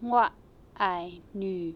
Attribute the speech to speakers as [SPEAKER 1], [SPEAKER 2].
[SPEAKER 1] 我爱女。